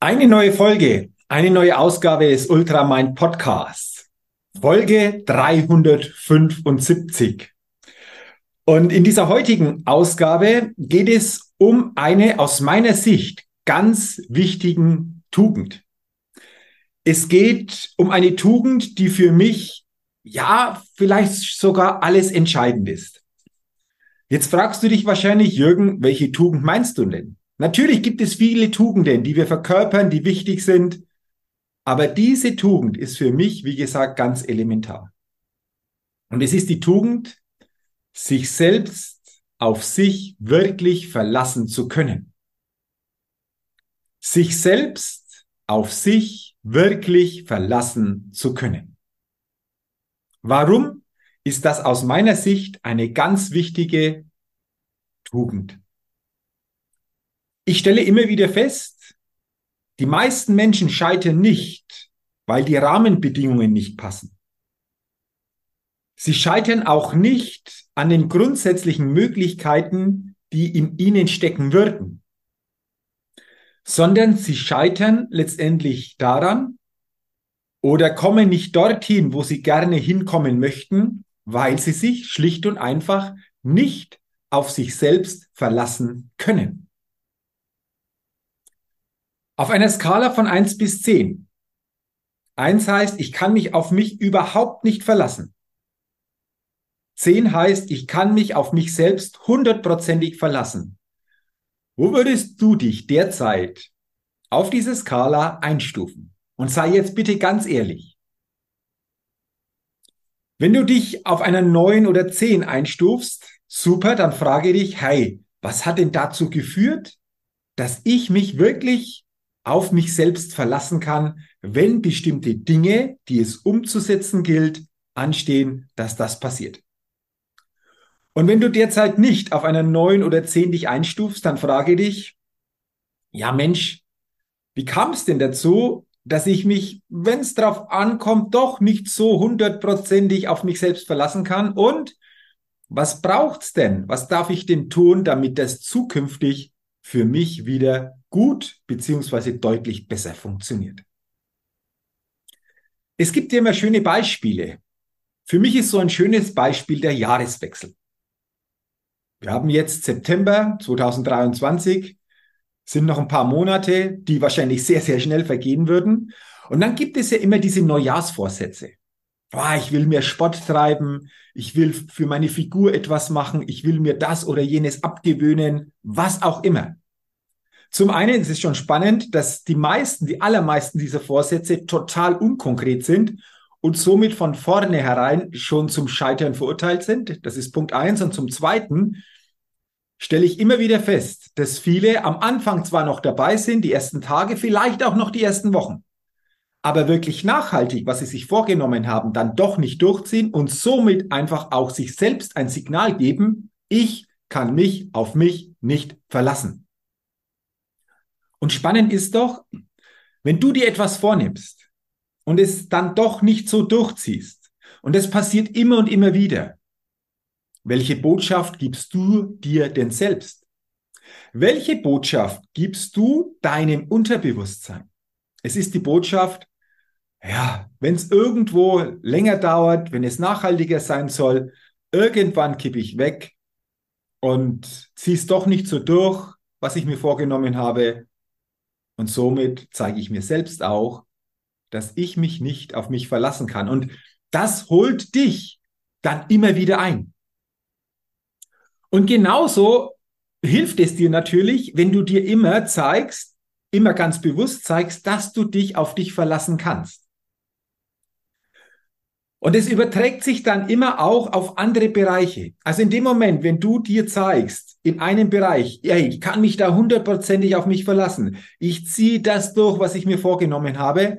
Eine neue Folge, eine neue Ausgabe des Ultramind Podcasts. Folge 375. Und in dieser heutigen Ausgabe geht es um eine aus meiner Sicht ganz wichtigen Tugend. Es geht um eine Tugend, die für mich ja vielleicht sogar alles entscheidend ist. Jetzt fragst du dich wahrscheinlich, Jürgen, welche Tugend meinst du denn? Natürlich gibt es viele Tugenden, die wir verkörpern, die wichtig sind. Aber diese Tugend ist für mich, wie gesagt, ganz elementar. Und es ist die Tugend, sich selbst auf sich wirklich verlassen zu können. Sich selbst auf sich wirklich verlassen zu können. Warum ist das aus meiner Sicht eine ganz wichtige Tugend? Ich stelle immer wieder fest, die meisten Menschen scheitern nicht, weil die Rahmenbedingungen nicht passen. Sie scheitern auch nicht an den grundsätzlichen Möglichkeiten, die in ihnen stecken würden, sondern sie scheitern letztendlich daran oder kommen nicht dorthin, wo sie gerne hinkommen möchten, weil sie sich schlicht und einfach nicht auf sich selbst verlassen können. Auf einer Skala von eins bis zehn. Eins heißt, ich kann mich auf mich überhaupt nicht verlassen. Zehn heißt, ich kann mich auf mich selbst hundertprozentig verlassen. Wo würdest du dich derzeit auf diese Skala einstufen? Und sei jetzt bitte ganz ehrlich. Wenn du dich auf einer neun oder zehn einstufst, super, dann frage dich, hey, was hat denn dazu geführt, dass ich mich wirklich auf mich selbst verlassen kann, wenn bestimmte Dinge, die es umzusetzen gilt, anstehen, dass das passiert. Und wenn du derzeit nicht auf einer neun oder zehn dich einstufst, dann frage dich, ja Mensch, wie kam es denn dazu, dass ich mich, wenn es darauf ankommt, doch nicht so hundertprozentig auf mich selbst verlassen kann? Und was braucht's denn? Was darf ich denn tun, damit das zukünftig für mich wieder gut beziehungsweise deutlich besser funktioniert. Es gibt ja immer schöne Beispiele. Für mich ist so ein schönes Beispiel der Jahreswechsel. Wir haben jetzt September 2023, sind noch ein paar Monate, die wahrscheinlich sehr, sehr schnell vergehen würden. Und dann gibt es ja immer diese Neujahrsvorsätze. Boah, ich will mir Sport treiben, ich will für meine Figur etwas machen, ich will mir das oder jenes abgewöhnen, was auch immer. Zum einen ist es schon spannend, dass die meisten, die allermeisten dieser Vorsätze total unkonkret sind und somit von vornherein schon zum Scheitern verurteilt sind. Das ist Punkt eins. Und zum zweiten stelle ich immer wieder fest, dass viele am Anfang zwar noch dabei sind, die ersten Tage, vielleicht auch noch die ersten Wochen, aber wirklich nachhaltig, was sie sich vorgenommen haben, dann doch nicht durchziehen und somit einfach auch sich selbst ein Signal geben, ich kann mich auf mich nicht verlassen. Und spannend ist doch, wenn du dir etwas vornimmst und es dann doch nicht so durchziehst, und es passiert immer und immer wieder, welche Botschaft gibst du dir denn selbst? Welche Botschaft gibst du deinem Unterbewusstsein? Es ist die Botschaft, ja, wenn es irgendwo länger dauert, wenn es nachhaltiger sein soll, irgendwann kippe ich weg und ziehe es doch nicht so durch, was ich mir vorgenommen habe. Und somit zeige ich mir selbst auch, dass ich mich nicht auf mich verlassen kann. Und das holt dich dann immer wieder ein. Und genauso hilft es dir natürlich, wenn du dir immer zeigst, immer ganz bewusst zeigst, dass du dich auf dich verlassen kannst. Und es überträgt sich dann immer auch auf andere Bereiche. Also in dem Moment, wenn du dir zeigst, in einem Bereich, ey, ich kann mich da hundertprozentig auf mich verlassen, ich ziehe das durch, was ich mir vorgenommen habe,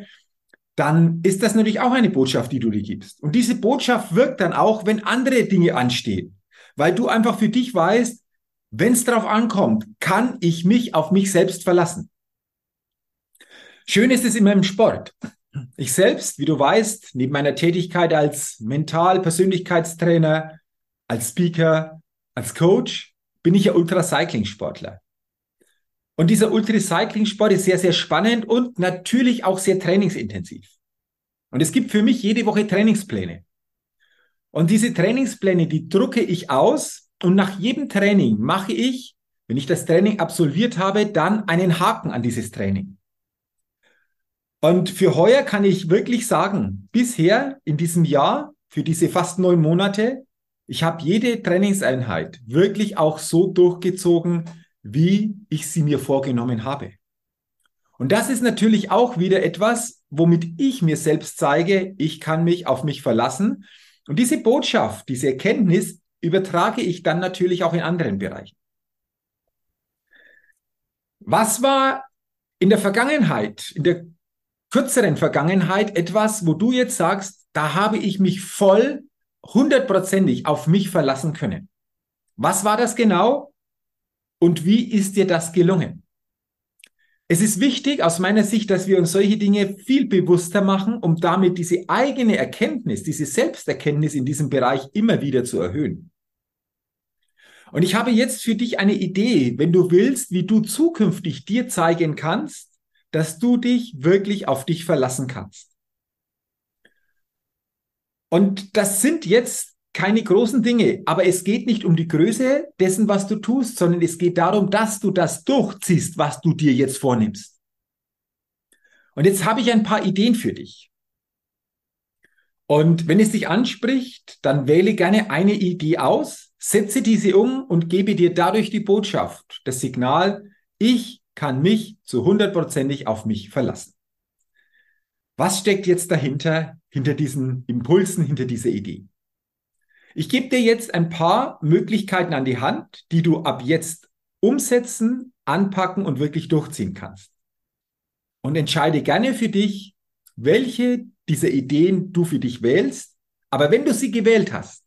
dann ist das natürlich auch eine Botschaft, die du dir gibst. Und diese Botschaft wirkt dann auch, wenn andere Dinge anstehen, weil du einfach für dich weißt, wenn es darauf ankommt, kann ich mich auf mich selbst verlassen. Schön ist es immer im Sport. Ich selbst, wie du weißt, neben meiner Tätigkeit als Mental-Persönlichkeitstrainer, als Speaker, als Coach, bin ich ja Ultracycling-Sportler. Und dieser Ultracycling-Sport ist sehr, sehr spannend und natürlich auch sehr trainingsintensiv. Und es gibt für mich jede Woche Trainingspläne. Und diese Trainingspläne, die drucke ich aus und nach jedem Training mache ich, wenn ich das Training absolviert habe, dann einen Haken an dieses Training. Und für heuer kann ich wirklich sagen, bisher in diesem Jahr, für diese fast neun Monate, ich habe jede Trainingseinheit wirklich auch so durchgezogen, wie ich sie mir vorgenommen habe. Und das ist natürlich auch wieder etwas, womit ich mir selbst zeige, ich kann mich auf mich verlassen. Und diese Botschaft, diese Erkenntnis übertrage ich dann natürlich auch in anderen Bereichen. Was war in der Vergangenheit, in der kürzeren Vergangenheit etwas, wo du jetzt sagst, da habe ich mich voll hundertprozentig auf mich verlassen können? Was war das genau? Und wie ist dir das gelungen? Es ist wichtig aus meiner Sicht, dass wir uns solche Dinge viel bewusster machen, um damit diese eigene Erkenntnis, diese Selbsterkenntnis in diesem Bereich immer wieder zu erhöhen. Und ich habe jetzt für dich eine Idee, wenn du willst, wie du zukünftig dir zeigen kannst, dass du dich wirklich auf dich verlassen kannst. Und das sind jetzt keine großen Dinge, aber es geht nicht um die Größe dessen, was du tust, sondern es geht darum, dass du das durchziehst, was du dir jetzt vornimmst. Und jetzt habe ich ein paar Ideen für dich. Und wenn es dich anspricht, dann wähle gerne eine Idee aus, setze diese um und gebe dir dadurch die Botschaft, das Signal, ich kann mich zu hundertprozentig auf mich verlassen. Was steckt jetzt dahinter, hinter diesen Impulsen, hinter dieser Idee? Ich gebe dir jetzt ein paar Möglichkeiten an die Hand, die du ab jetzt umsetzen, anpacken und wirklich durchziehen kannst. Und entscheide gerne für dich, welche dieser Ideen du für dich wählst. Aber wenn du sie gewählt hast,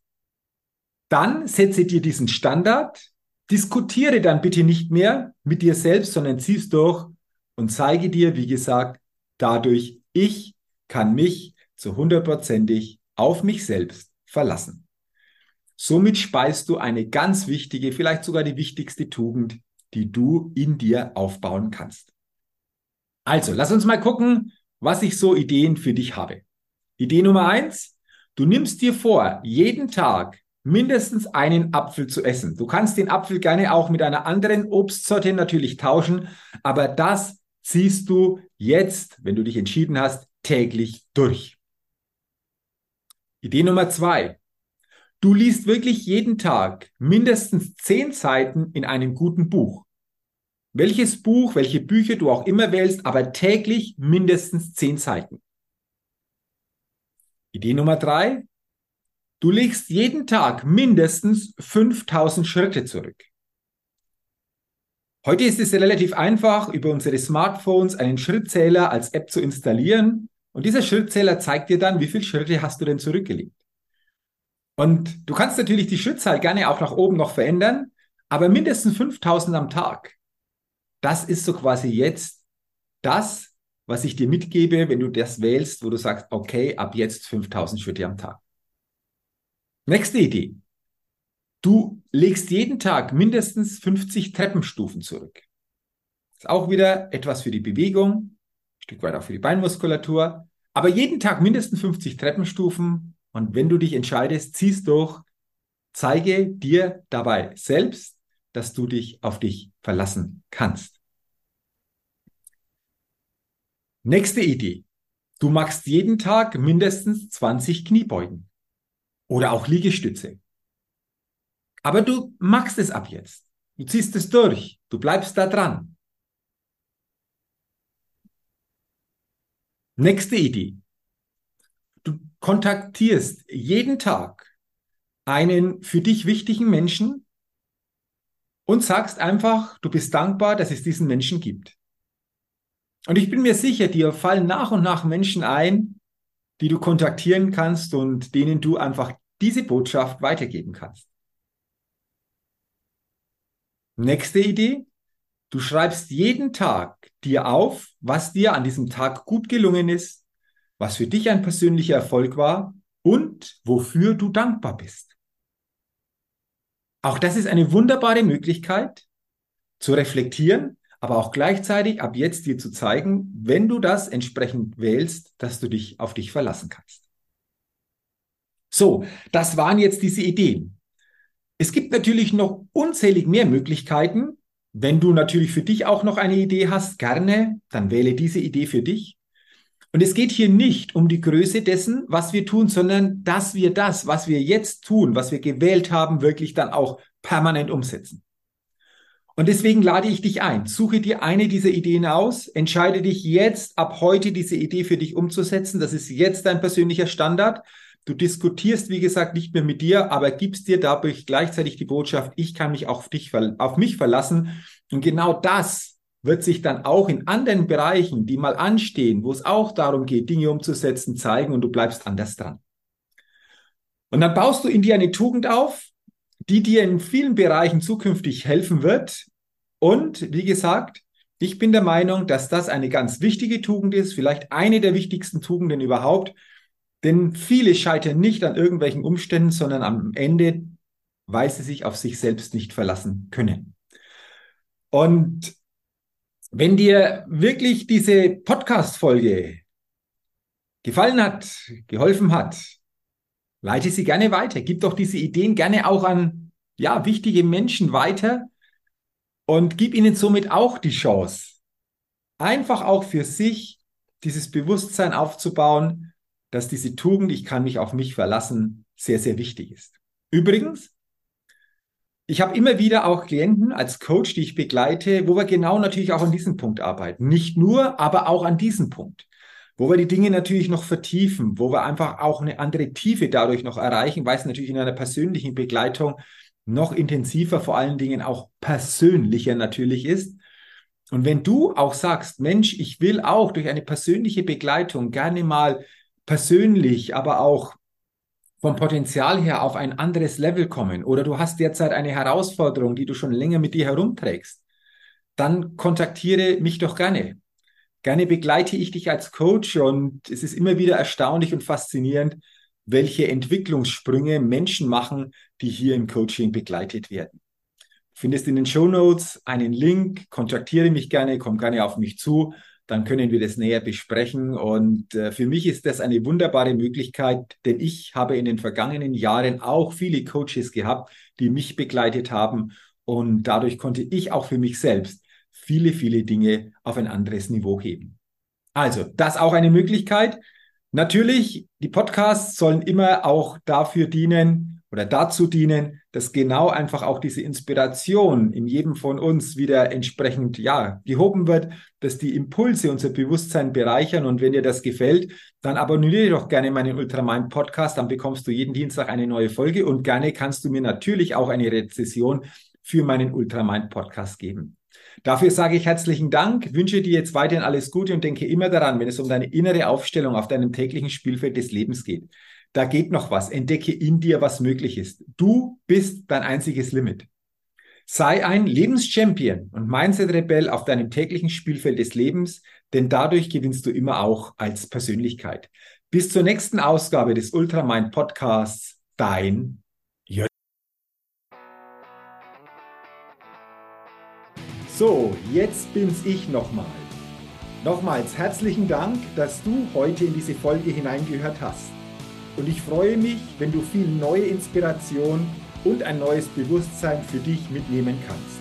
dann setze dir diesen Standard, diskutiere dann bitte nicht mehr mit dir selbst, sondern ziehst durch und zeige dir, wie gesagt, dadurch, ich kann mich zu hundertprozentig auf mich selbst verlassen. Somit speist du eine ganz wichtige, vielleicht sogar die wichtigste Tugend, die du in dir aufbauen kannst. Also, lass uns mal gucken, was ich so Ideen für dich habe. Idee Nummer eins, du nimmst dir vor, jeden Tag mindestens einen Apfel zu essen. Du kannst den Apfel gerne auch mit einer anderen Obstsorte natürlich tauschen, aber das ziehst du jetzt, wenn du dich entschieden hast, täglich durch. Idee Nummer zwei, Du liest wirklich jeden Tag mindestens zehn Seiten in einem guten Buch. Welches Buch, welche Bücher du auch immer wählst, aber täglich mindestens zehn Seiten. Idee Nummer drei. Du legst jeden Tag mindestens 5000 Schritte zurück. Heute ist es relativ einfach, über unsere Smartphones einen Schrittzähler als App zu installieren. Und dieser Schrittzähler zeigt dir dann, wie viele Schritte hast du denn zurückgelegt. Und du kannst natürlich die Schrittzahl gerne auch nach oben noch verändern, aber mindestens 5000 am Tag. Das ist so quasi jetzt das, was ich dir mitgebe, wenn du das wählst, wo du sagst, okay, ab jetzt 5000 Schritte am Tag. Nächste Idee. Du legst jeden Tag mindestens 50 Treppenstufen zurück. Ist auch wieder etwas für die Bewegung, ein Stück weit auch für die Beinmuskulatur, aber jeden Tag mindestens 50 Treppenstufen und wenn du dich entscheidest, ziehst durch, zeige dir dabei selbst, dass du dich auf dich verlassen kannst. Nächste Idee. Du machst jeden Tag mindestens 20 Kniebeugen oder auch Liegestütze. Aber du machst es ab jetzt. Du ziehst es durch. Du bleibst da dran. Nächste Idee. Du kontaktierst jeden Tag einen für dich wichtigen Menschen und sagst einfach, du bist dankbar, dass es diesen Menschen gibt. Und ich bin mir sicher, dir fallen nach und nach Menschen ein, die du kontaktieren kannst und denen du einfach diese Botschaft weitergeben kannst. Nächste Idee. Du schreibst jeden Tag dir auf, was dir an diesem Tag gut gelungen ist, was für dich ein persönlicher Erfolg war und wofür du dankbar bist. Auch das ist eine wunderbare Möglichkeit zu reflektieren, aber auch gleichzeitig ab jetzt dir zu zeigen, wenn du das entsprechend wählst, dass du dich auf dich verlassen kannst. So, das waren jetzt diese Ideen. Es gibt natürlich noch unzählig mehr Möglichkeiten. Wenn du natürlich für dich auch noch eine Idee hast, gerne, dann wähle diese Idee für dich. Und es geht hier nicht um die Größe dessen, was wir tun, sondern dass wir das, was wir jetzt tun, was wir gewählt haben, wirklich dann auch permanent umsetzen. Und deswegen lade ich dich ein. Suche dir eine dieser Ideen aus. Entscheide dich jetzt ab heute diese Idee für dich umzusetzen. Das ist jetzt dein persönlicher Standard. Du diskutierst, wie gesagt, nicht mehr mit dir, aber gibst dir dadurch gleichzeitig die Botschaft, ich kann mich auf dich, auf mich verlassen. Und genau das wird sich dann auch in anderen Bereichen, die mal anstehen, wo es auch darum geht, Dinge umzusetzen, zeigen und du bleibst anders dran. Und dann baust du in dir eine Tugend auf, die dir in vielen Bereichen zukünftig helfen wird. Und wie gesagt, ich bin der Meinung, dass das eine ganz wichtige Tugend ist, vielleicht eine der wichtigsten Tugenden überhaupt. Denn viele scheitern nicht an irgendwelchen Umständen, sondern am Ende, weil sie sich auf sich selbst nicht verlassen können. Und wenn dir wirklich diese Podcast-Folge gefallen hat, geholfen hat, Leite sie gerne weiter. Gib doch diese Ideen gerne auch an ja, wichtige Menschen weiter und gib ihnen somit auch die Chance, einfach auch für sich dieses Bewusstsein aufzubauen, dass diese Tugend, ich kann mich auf mich verlassen, sehr, sehr wichtig ist. Übrigens, ich habe immer wieder auch Klienten als Coach, die ich begleite, wo wir genau natürlich auch an diesem Punkt arbeiten. Nicht nur, aber auch an diesem Punkt wo wir die Dinge natürlich noch vertiefen, wo wir einfach auch eine andere Tiefe dadurch noch erreichen, weil es natürlich in einer persönlichen Begleitung noch intensiver, vor allen Dingen auch persönlicher natürlich ist. Und wenn du auch sagst, Mensch, ich will auch durch eine persönliche Begleitung gerne mal persönlich, aber auch vom Potenzial her auf ein anderes Level kommen oder du hast derzeit eine Herausforderung, die du schon länger mit dir herumträgst, dann kontaktiere mich doch gerne. Gerne begleite ich dich als Coach und es ist immer wieder erstaunlich und faszinierend, welche Entwicklungssprünge Menschen machen, die hier im Coaching begleitet werden. Findest in den Show Notes einen Link, kontaktiere mich gerne, komm gerne auf mich zu, dann können wir das näher besprechen. Und äh, für mich ist das eine wunderbare Möglichkeit, denn ich habe in den vergangenen Jahren auch viele Coaches gehabt, die mich begleitet haben. Und dadurch konnte ich auch für mich selbst viele, viele Dinge auf ein anderes Niveau heben. Also, das auch eine Möglichkeit. Natürlich, die Podcasts sollen immer auch dafür dienen oder dazu dienen, dass genau einfach auch diese Inspiration in jedem von uns wieder entsprechend, ja, gehoben wird, dass die Impulse unser Bewusstsein bereichern. Und wenn dir das gefällt, dann abonniere doch gerne meinen Ultramind Podcast. Dann bekommst du jeden Dienstag eine neue Folge und gerne kannst du mir natürlich auch eine Rezession für meinen Ultramind Podcast geben. Dafür sage ich herzlichen Dank, wünsche dir jetzt weiterhin alles Gute und denke immer daran, wenn es um deine innere Aufstellung auf deinem täglichen Spielfeld des Lebens geht. Da geht noch was. Entdecke in dir, was möglich ist. Du bist dein einziges Limit. Sei ein Lebenschampion und Mindset-Rebell auf deinem täglichen Spielfeld des Lebens, denn dadurch gewinnst du immer auch als Persönlichkeit. Bis zur nächsten Ausgabe des Ultramind Podcasts, dein Jörg. So, jetzt bin's ich nochmal. Nochmals herzlichen Dank, dass du heute in diese Folge hineingehört hast. Und ich freue mich, wenn du viel neue Inspiration und ein neues Bewusstsein für dich mitnehmen kannst.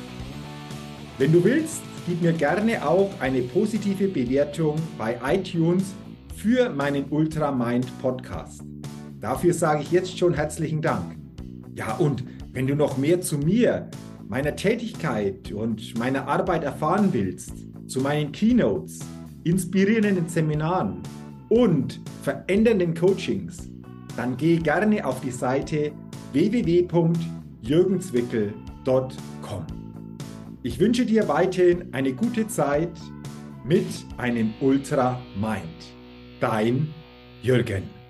Wenn du willst, gib mir gerne auch eine positive Bewertung bei iTunes für meinen Ultramind Podcast. Dafür sage ich jetzt schon herzlichen Dank. Ja, und wenn du noch mehr zu mir, meiner Tätigkeit und meiner Arbeit erfahren willst, zu meinen Keynotes, inspirierenden Seminaren und verändernden Coachings, dann geh gerne auf die Seite www.jürgenswickel.com. Ich wünsche dir weiterhin eine gute Zeit mit einem Ultra Mind. Dein Jürgen.